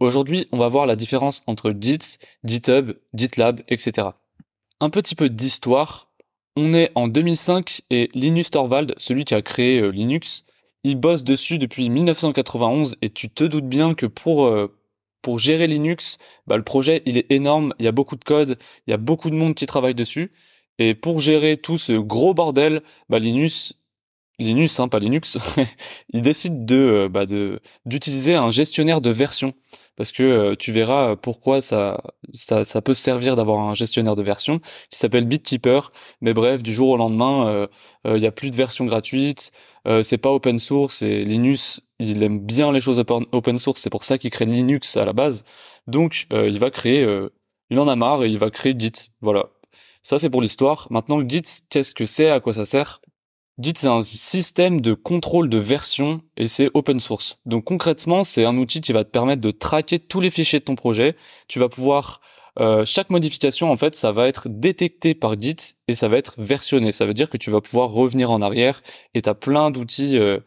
Aujourd'hui, on va voir la différence entre Git, GitHub, GitLab, etc. Un petit peu d'histoire. On est en 2005 et Linus Torvald, celui qui a créé euh, Linux, il bosse dessus depuis 1991 et tu te doutes bien que pour euh, pour gérer Linux, bah, le projet il est énorme, il y a beaucoup de code, il y a beaucoup de monde qui travaille dessus et pour gérer tout ce gros bordel, bah, Linus Linux, hein, pas Linux, il décide de, euh, bah, d'utiliser un gestionnaire de version parce que euh, tu verras pourquoi ça, ça, ça peut servir d'avoir un gestionnaire de version qui s'appelle BitKeeper. Mais bref, du jour au lendemain, euh, euh, il y a plus de version gratuite. c'est pas open source et Linux, il aime bien les choses open source. C'est pour ça qu'il crée Linux à la base. Donc, il va créer, il en a marre et il va créer Git. Voilà. Ça, c'est pour l'histoire. Maintenant, Git, qu'est-ce que c'est? À quoi ça sert? Git, c'est un système de contrôle de version et c'est open source. Donc concrètement, c'est un outil qui va te permettre de traquer tous les fichiers de ton projet. Tu vas pouvoir euh, chaque modification en fait, ça va être détecté par Git et ça va être versionné. Ça veut dire que tu vas pouvoir revenir en arrière et t'as plein d'outils. Euh,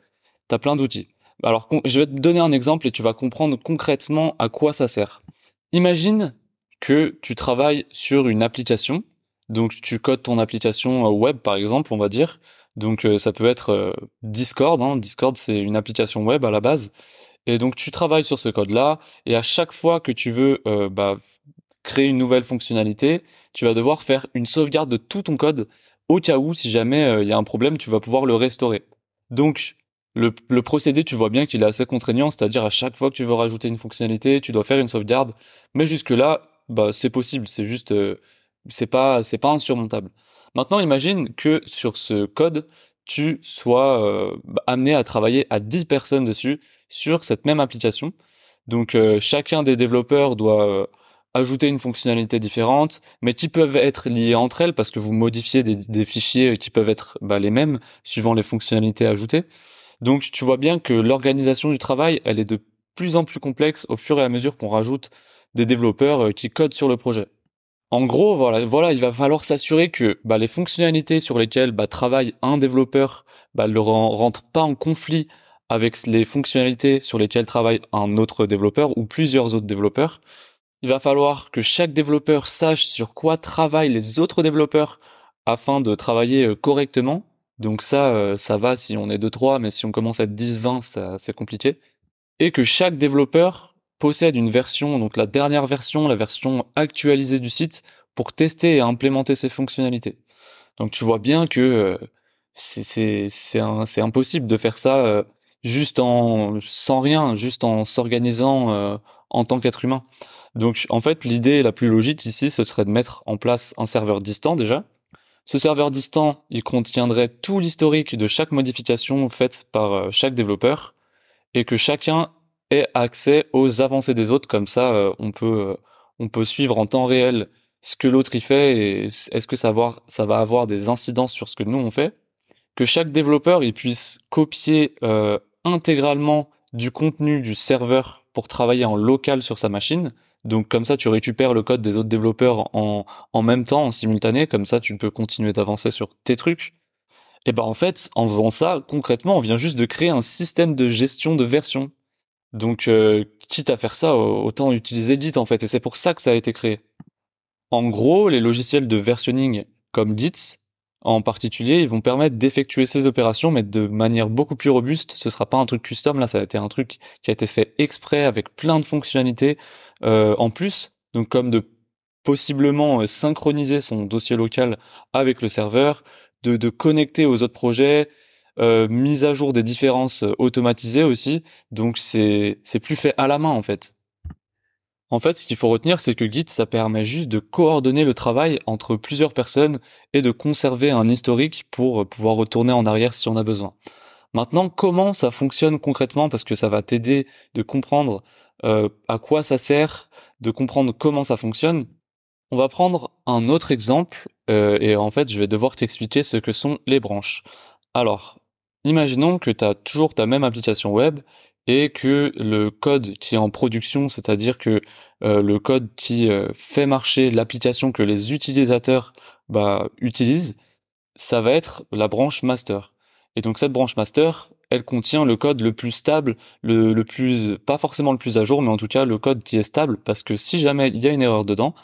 t'as plein d'outils. Alors je vais te donner un exemple et tu vas comprendre concrètement à quoi ça sert. Imagine que tu travailles sur une application. Donc tu codes ton application web par exemple, on va dire. Donc euh, ça peut être euh, Discord. Hein. Discord c'est une application web à la base. Et donc tu travailles sur ce code-là et à chaque fois que tu veux euh, bah, créer une nouvelle fonctionnalité, tu vas devoir faire une sauvegarde de tout ton code au cas où si jamais il y a un problème, tu vas pouvoir le restaurer. Donc le, procédé, tu vois bien qu'il est assez contraignant, c'est-à-dire à chaque fois que tu veux rajouter une fonctionnalité, tu dois faire une sauvegarde. Mais jusque là, bah c'est possible, c'est juste c'est pas c'est pas insurmontable. Maintenant, imagine que sur ce code, tu sois euh, amené à travailler à 10 personnes dessus sur cette même application. Donc euh, chacun des développeurs doit euh, ajouter une fonctionnalité différente, mais qui peuvent être liées entre elles parce que vous modifiez des, fichiers qui peuvent être bah, les mêmes suivant les fonctionnalités ajoutées. Donc tu vois bien que l'organisation du travail, elle est de plus en plus complexe au fur et à mesure qu'on rajoute des développeurs qui codent sur le projet. En gros, voilà, il va falloir s'assurer que bah, les fonctionnalités sur lesquelles bah, travaille un développeur bah, ne rentrent pas en conflit avec les fonctionnalités sur lesquelles travaille un autre développeur ou plusieurs autres développeurs. Il va falloir que chaque développeur sache sur quoi travaillent les autres développeurs afin de travailler euh, correctement. Donc ça, euh, ça va si on est 2-3, mais si on commence à être 10-20, c'est compliqué. Et que chaque développeur possède une version, donc la dernière version, la version actualisée du site, pour tester et implémenter ces fonctionnalités. Donc tu vois bien que euh, c'est c'est impossible de faire ça euh, juste en sans rien, juste en s'organisant euh, en tant qu'être humain. Donc en fait l'idée la plus logique ici ce serait de mettre en place un serveur distant déjà. Ce serveur distant, il contiendrait tout l'historique de chaque modification faite par chaque développeur et que chacun accès aux avancées des autres. Comme ça, euh, on peut euh, on peut suivre en temps réel ce que l'autre y fait et est-ce que ça va, ça va avoir des incidences sur ce que nous on fait? Que chaque développeur il puisse copier euh, intégralement du contenu du serveur pour travailler en local sur sa machine. Donc comme ça, tu récupères le code des autres développeurs en, en même temps, en simultané. Comme ça, tu peux continuer d'avancer sur tes trucs. Et ben en fait, en faisant ça, concrètement, on vient juste de créer un système de gestion de version. Donc, euh, quitte à faire ça, autant utiliser Git en fait. Et c'est pour ça que ça a été créé. En gros, les logiciels de versionning comme Git, en particulier, ils vont permettre d'effectuer ces opérations, mais de manière beaucoup plus robuste. Ce sera pas un truc custom, là, ça a été un truc qui a été fait exprès avec plein de fonctionnalités euh, en plus. Donc, comme de possiblement euh, synchroniser son dossier local avec le serveur, de, de connecter aux autres projets, euh, mise à jour des différences automatisées aussi. Donc c'est c'est plus fait à la main en fait. En fait, ce qu'il faut retenir, c'est que Git, ça permet juste de coordonner le travail entre plusieurs personnes et de conserver un historique pour pouvoir retourner en arrière si on a besoin. Maintenant, comment ça fonctionne concrètement? Parce que ça va t'aider de comprendre euh, à quoi ça sert, de comprendre comment ça fonctionne. On va prendre un autre exemple euh, et en fait, je vais devoir t'expliquer ce que sont les branches. Alors, imaginons que tu as toujours ta même application web et que le code qui est en production, c'est-à-dire que euh, le code qui fait marcher l'application que les utilisateurs bah, utilisent, ça va être la branche master. Et donc cette branche master, elle contient le code le plus stable, le, plus, pas forcément le plus à jour, mais en tout cas le code qui est stable, parce que si jamais il y a une erreur dedans,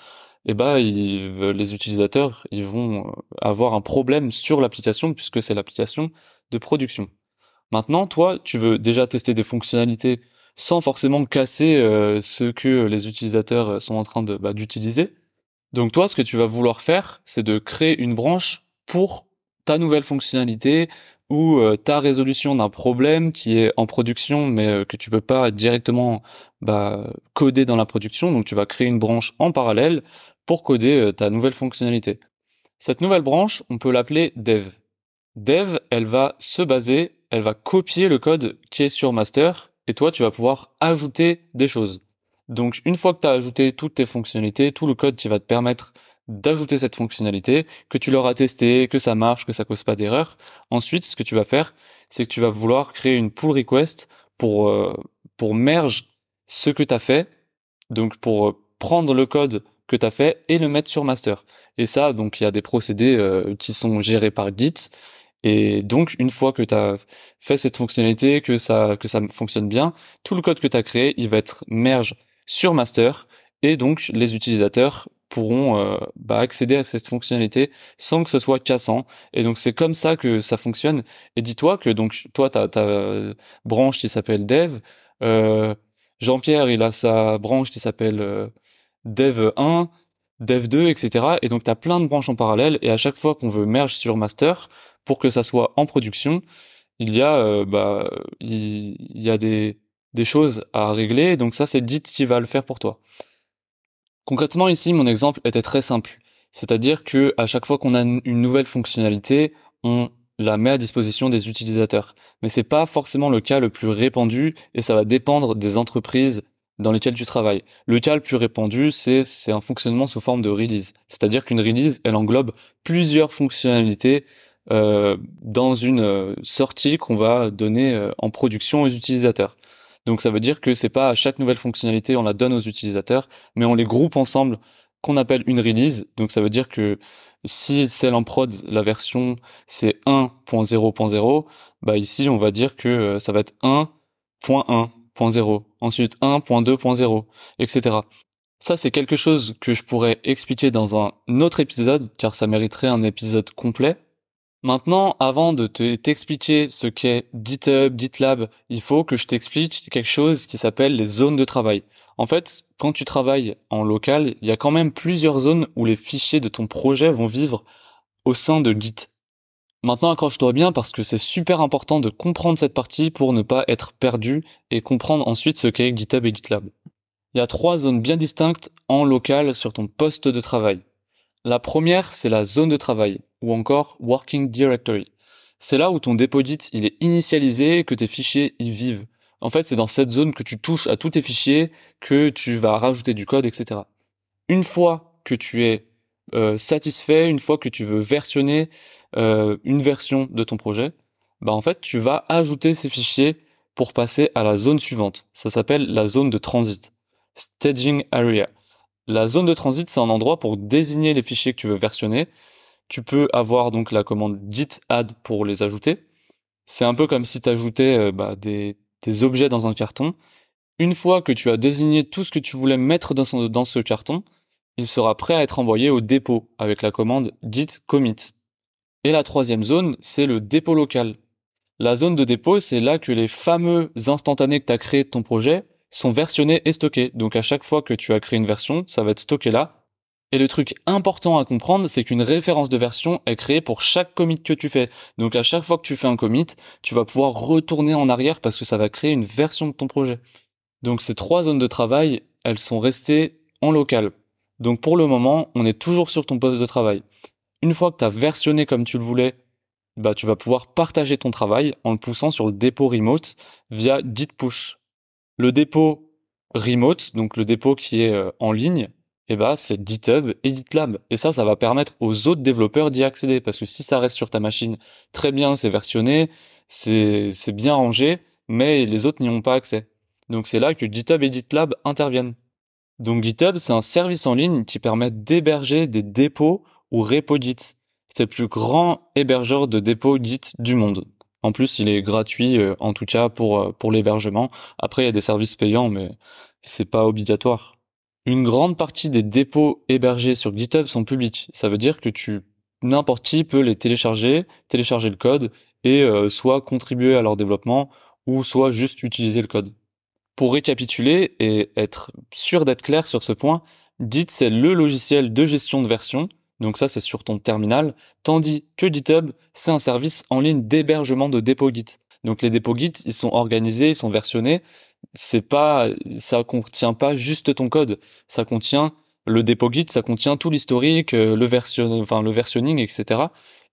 eh ben les utilisateurs ils vont euh, avoir un problème sur l'application puisque c'est l'application de production. Maintenant, toi, tu veux déjà tester des fonctionnalités sans forcément casser euh, ce que les utilisateurs sont en train bah, d'utiliser. Donc toi, ce que tu vas vouloir faire, c'est de créer une branche pour ta nouvelle fonctionnalité, ou euh, ta résolution d'un problème qui est en production mais euh, que tu peux pas directement bah, coder dans la production. Donc tu vas créer une branche en parallèle pour coder euh, ta nouvelle fonctionnalité. Cette nouvelle branche, on peut l'appeler dev. Dev, elle va se baser, elle va copier le code qui est sur master et toi tu vas pouvoir ajouter des choses. Donc une fois que tu as ajouté toutes tes fonctionnalités, tout le code qui va te permettre d'ajouter cette fonctionnalité, que tu l'auras testé, que ça marche, que ça cause pas d'erreur. Ensuite, ce que tu vas faire, c'est que tu vas vouloir créer une pull request pour euh, pour merge ce que tu as fait, donc pour euh, prendre le code que tu as fait et le mettre sur master. Et ça, donc il y a des procédés euh, qui sont gérés par Git. Et donc une fois que tu as fait cette fonctionnalité, que ça que ça fonctionne bien, tout le code que tu as créé, il va être merge sur master et donc les utilisateurs pourront euh, bah, accéder à cette fonctionnalité sans que ce soit cassant. Et donc c'est comme ça que ça fonctionne. Et dis-toi que donc toi t'as ta branche qui s'appelle Dev, euh, Jean-Pierre il a sa branche qui s'appelle euh, Dev 1, Dev 2, etc. Et donc t'as plein de branches en parallèle. Et à chaque fois qu'on veut merge sur master pour que ça soit en production, il y a bah y a des choses à régler. Donc ça c'est Git qui va le faire pour toi. Concrètement ici, mon exemple était très simple. C'est-à-dire que à chaque fois qu'on a une nouvelle fonctionnalité, on la met à disposition des utilisateurs. Mais c'est pas forcément le cas le plus répandu et ça va dépendre des entreprises dans lesquelles tu travailles. Le cas le plus répandu, c'est un fonctionnement sous forme de release. C'est-à-dire qu'une release, elle englobe plusieurs fonctionnalités euh, dans une euh, sortie qu'on va donner euh, en production aux utilisateurs. Donc ça veut dire que c'est pas à chaque nouvelle fonctionnalité on la donne aux utilisateurs, mais on les groupe ensemble qu'on appelle une release. Donc ça veut dire que si celle en prod, la version c'est 1.0.0, bah ici on va dire que ça va être 1.1.0, ensuite 1.2.0, etc. Ça c'est quelque chose que je pourrais expliquer dans un autre épisode, car ça mériterait un épisode complet. Maintenant, avant de t'expliquer ce qu'est GitHub, GitLab, il faut que je t'explique quelque chose qui s'appelle les zones de travail. En fait, quand tu travailles en local, il y a quand même plusieurs zones où les fichiers de ton projet vont vivre au sein de Git. Maintenant, accroche-toi bien parce que c'est super important de comprendre cette partie pour ne pas être perdu et comprendre ensuite ce qu'est GitHub et GitLab. Il y a trois zones bien distinctes en local sur ton poste de travail. La première, c'est la zone de travail, ou encore Working Directory. C'est là où ton dépôt Git il est initialisé, que tes fichiers y vivent. En fait, c'est dans cette zone que tu touches à tous tes fichiers, que tu vas rajouter du code, etc. Une fois que tu es euh, satisfait, une fois que tu veux versionner euh, une version de ton projet, bah en fait, tu vas ajouter ces fichiers pour passer à la zone suivante. Ça s'appelle la zone de transit, staging area. La zone de transit, c'est un endroit pour désigner les fichiers que tu veux versionner. Tu peux avoir donc la commande git add pour les ajouter. C'est un peu comme si tu ajoutais euh, bah, des, objets dans un carton. Une fois que tu as désigné tout ce que tu voulais mettre dans, ce carton, il sera prêt à être envoyé au dépôt avec la commande git commit. Et la troisième zone, c'est le dépôt local. La zone de dépôt, c'est là que les fameux instantanés que tu as créés de ton projet sont versionnés et stockés. Donc à chaque fois que tu as créé une version, ça va être stocké là. Et le truc important à comprendre, c'est qu'une référence de version est créée pour chaque commit que tu fais. Donc à chaque fois que tu fais un commit, tu vas pouvoir retourner en arrière parce que ça va créer une version de ton projet. Donc ces trois zones de travail, elles sont restées en local. Donc pour le moment, on est toujours sur ton poste de travail. Une fois que tu as versionné comme tu le voulais, bah, tu vas pouvoir partager ton travail en le poussant sur le dépôt remote via Git Push. Le dépôt remote, donc le dépôt qui est euh, en ligne, eh bah, c'est GitHub et GitLab. Et ça, ça va permettre aux autres développeurs d'y accéder. Parce que si ça reste sur ta machine, très bien, c'est versionné, c'est, c'est bien rangé, mais les autres n'y ont pas accès. Donc c'est là que GitHub et GitLab interviennent. Donc GitHub, c'est un service en ligne qui permet d'héberger des dépôts ou repos Git. C'est le plus grand hébergeur de dépôts Git du monde. En plus, il est gratuit, euh, en tout cas pour euh, pour l'hébergement. Après, il y a des services payants, mais c'est pas obligatoire. Une grande partie des dépôts hébergés sur GitHub sont publics. Ça veut dire que tu n'importe qui peut les télécharger, télécharger le code et euh, soit contribuer à leur développement ou soit juste utiliser le code. Pour récapituler et être sûr d'être clair sur ce point, Git c'est le logiciel de gestion de version, donc ça c'est sur ton terminal, tandis que GitHub c'est un service en ligne d'hébergement de dépôts Git. Donc les dépôts Git ils sont organisés, ils sont versionnés, c'est pas ça contient pas juste ton code, ça contient le dépôt Git, ça contient tout l'historique, euh, le version, versionning, etc.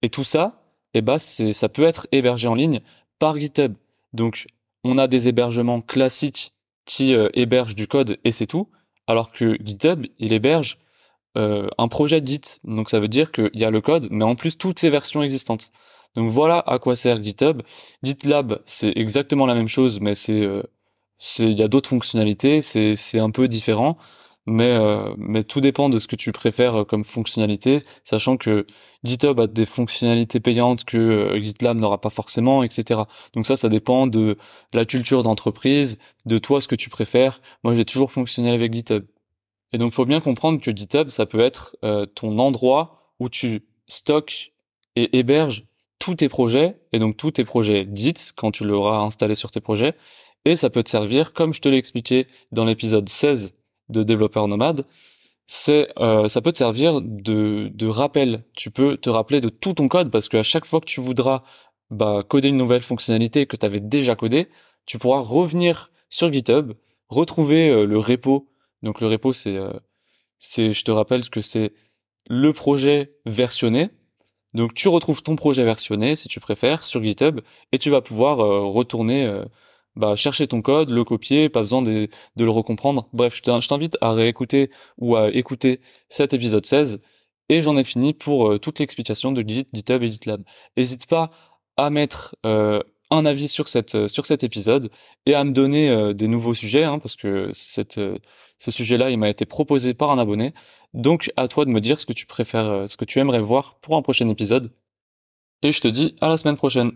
Et tout ça, eh ben c'est ça peut être hébergé en ligne par GitHub. Donc on a des hébergements classiques qui euh, héberge du code et c'est tout, alors que GitHub, il héberge euh, un projet Git. Donc ça veut dire qu'il y a le code, mais en plus toutes ces versions existantes. Donc voilà à quoi sert GitHub. GitLab, c'est exactement la même chose, mais c'est euh, il y a d'autres fonctionnalités, c'est c'est un peu différent mais euh, mais tout dépend de ce que tu préfères euh, comme fonctionnalité, sachant que GitHub a des fonctionnalités payantes que euh, GitLab n'aura pas forcément, etc. Donc ça, ça dépend de la culture d'entreprise, de toi ce que tu préfères. Moi, j'ai toujours fonctionné avec GitHub. Et donc, faut bien comprendre que GitHub, ça peut être ton endroit où tu stockes et héberges tous tes projets, et donc tous tes projets Git quand tu l'auras installé sur tes projets, et ça peut te servir, comme je te l'ai expliqué dans l'épisode 16 de développeur nomade, c'est euh, ça peut te servir de, de rappel. Tu peux te rappeler de tout ton code parce qu'à chaque fois que tu voudras bah, coder une nouvelle fonctionnalité que tu avais déjà codée, tu pourras revenir sur GitHub, retrouver euh, le repo. Donc le repo c'est euh, c'est je te rappelle que c'est le projet versionné. Donc tu retrouves ton projet versionné si tu préfères sur GitHub et tu vas pouvoir retourner bah, chercher ton code, le copier, pas besoin de, de le recomprendre. Bref, je t'invite à réécouter ou à écouter cet épisode 16 et j'en ai fini pour euh, toute l'explication de Git, GitHub et GitLab. N'hésite pas à mettre euh, un avis sur cette euh, sur cet épisode et à me donner des nouveaux sujets hein, parce que cette ce sujet-là il m'a été proposé par un abonné. Donc à toi de me dire ce que tu préfères, ce que tu aimerais voir pour un prochain épisode. Et je te dis à la semaine prochaine.